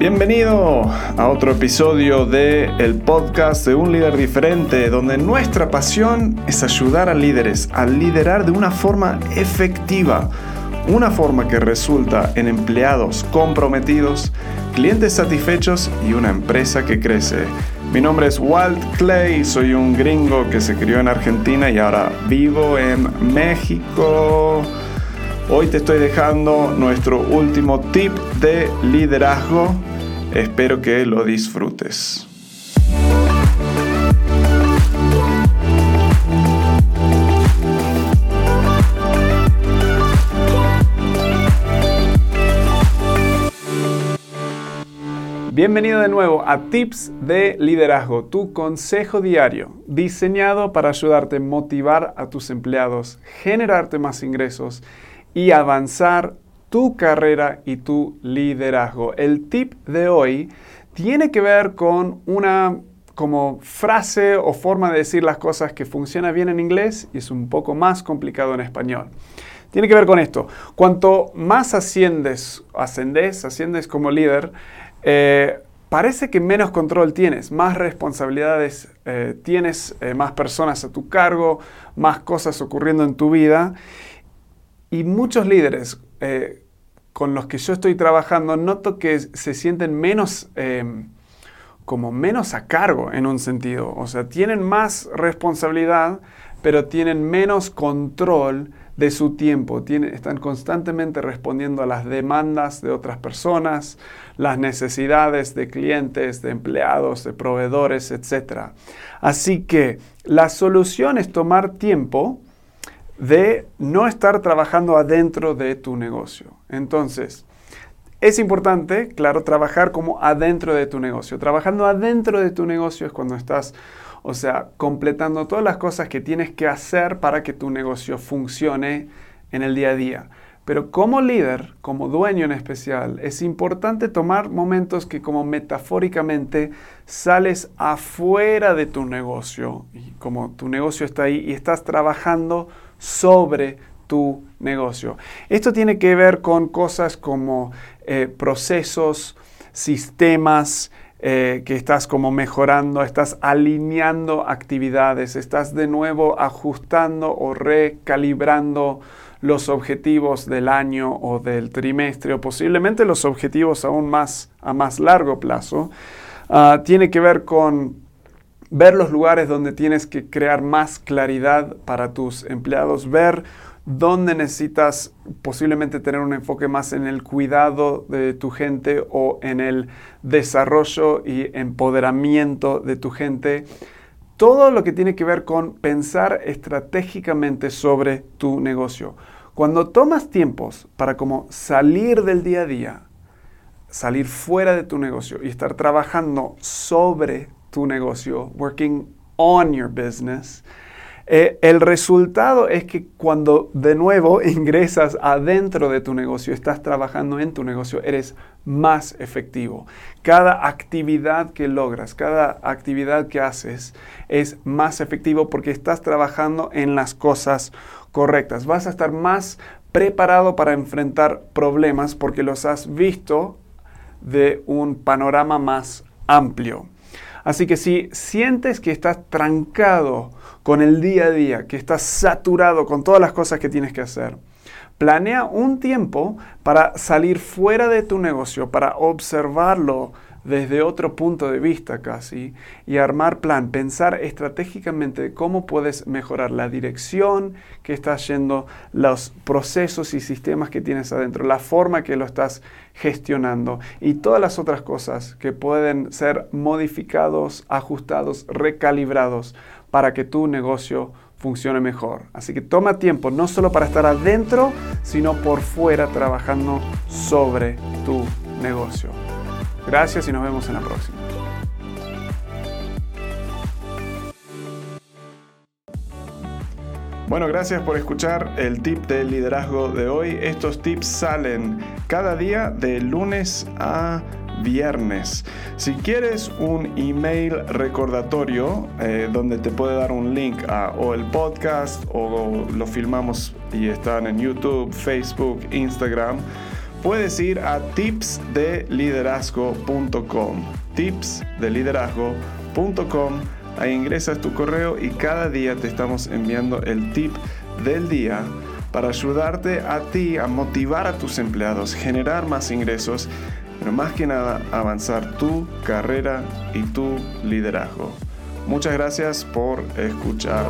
Bienvenido a otro episodio de el podcast de un líder diferente, donde nuestra pasión es ayudar a líderes a liderar de una forma efectiva, una forma que resulta en empleados comprometidos, clientes satisfechos y una empresa que crece. Mi nombre es Walt Clay, soy un gringo que se crió en Argentina y ahora vivo en México. Hoy te estoy dejando nuestro último tip de liderazgo Espero que lo disfrutes. Bienvenido de nuevo a Tips de Liderazgo, tu consejo diario diseñado para ayudarte a motivar a tus empleados, generarte más ingresos y avanzar tu carrera y tu liderazgo. El tip de hoy tiene que ver con una como frase o forma de decir las cosas que funciona bien en inglés y es un poco más complicado en español. Tiene que ver con esto. Cuanto más asciendes, ascendes, asciendes como líder, eh, parece que menos control tienes, más responsabilidades eh, tienes, eh, más personas a tu cargo, más cosas ocurriendo en tu vida. Y muchos líderes, eh, con los que yo estoy trabajando, noto que se sienten menos, em, como menos a cargo en un sentido. O sea, tienen más responsabilidad, pero tienen menos control de su tiempo. están constantemente respondiendo a las demandas de otras personas, las necesidades de clientes, de empleados, de proveedores, etc. Así que la solución es tomar tiempo de no estar trabajando adentro de tu negocio. Entonces, es importante, claro, trabajar como adentro de tu negocio. Trabajando adentro de tu negocio es cuando estás, o sea, completando todas las cosas que tienes que hacer para que tu negocio funcione en el día a día. Pero como líder, como dueño en especial, es importante tomar momentos que como metafóricamente sales afuera de tu negocio y como tu negocio está ahí y estás trabajando sobre tu negocio. Esto tiene que ver con cosas como eh, procesos, sistemas, eh, que estás como mejorando, estás alineando actividades, estás de nuevo ajustando o recalibrando los objetivos del año o del trimestre o posiblemente los objetivos aún más a más largo plazo. Ah, tiene que ver con ver los lugares donde tienes que crear más claridad para tus empleados, ver dónde necesitas posiblemente tener un enfoque más en el cuidado de tu gente o en el desarrollo y empoderamiento de tu gente. Todo lo que tiene que ver con pensar estratégicamente sobre tu negocio. Cuando tomas tiempos para como salir del día a día, salir fuera de tu negocio y estar trabajando sobre tu negocio, working on your business, eh, el resultado es que cuando de nuevo ingresas adentro de tu negocio, estás trabajando en tu negocio, eres más efectivo. Cada actividad que logras, cada actividad que haces es más efectivo porque estás trabajando en las cosas correctas. Vas a estar más preparado para enfrentar problemas porque los has visto de un panorama más amplio. Así que si sientes que estás trancado con el día a día, que estás saturado con todas las cosas que tienes que hacer, planea un tiempo para salir fuera de tu negocio, para observarlo desde otro punto de vista casi y armar plan, pensar estratégicamente cómo puedes mejorar la dirección que estás yendo, los procesos y sistemas que tienes adentro, la forma que lo estás gestionando y todas las otras cosas que pueden ser modificados, ajustados, recalibrados para que tu negocio funcione mejor. Así que toma tiempo no solo para estar adentro, sino por fuera trabajando sobre tu negocio. Gracias y nos vemos en la próxima. Bueno, gracias por escuchar el tip del liderazgo de hoy. Estos tips salen cada día de lunes a viernes. Si quieres un email recordatorio eh, donde te puede dar un link a o el podcast o lo filmamos y están en YouTube, Facebook, Instagram puedes ir a tipsdeliderazgo.com. Tipsdeliderazgo.com. Ahí ingresas tu correo y cada día te estamos enviando el tip del día para ayudarte a ti a motivar a tus empleados, generar más ingresos, pero más que nada avanzar tu carrera y tu liderazgo. Muchas gracias por escuchar.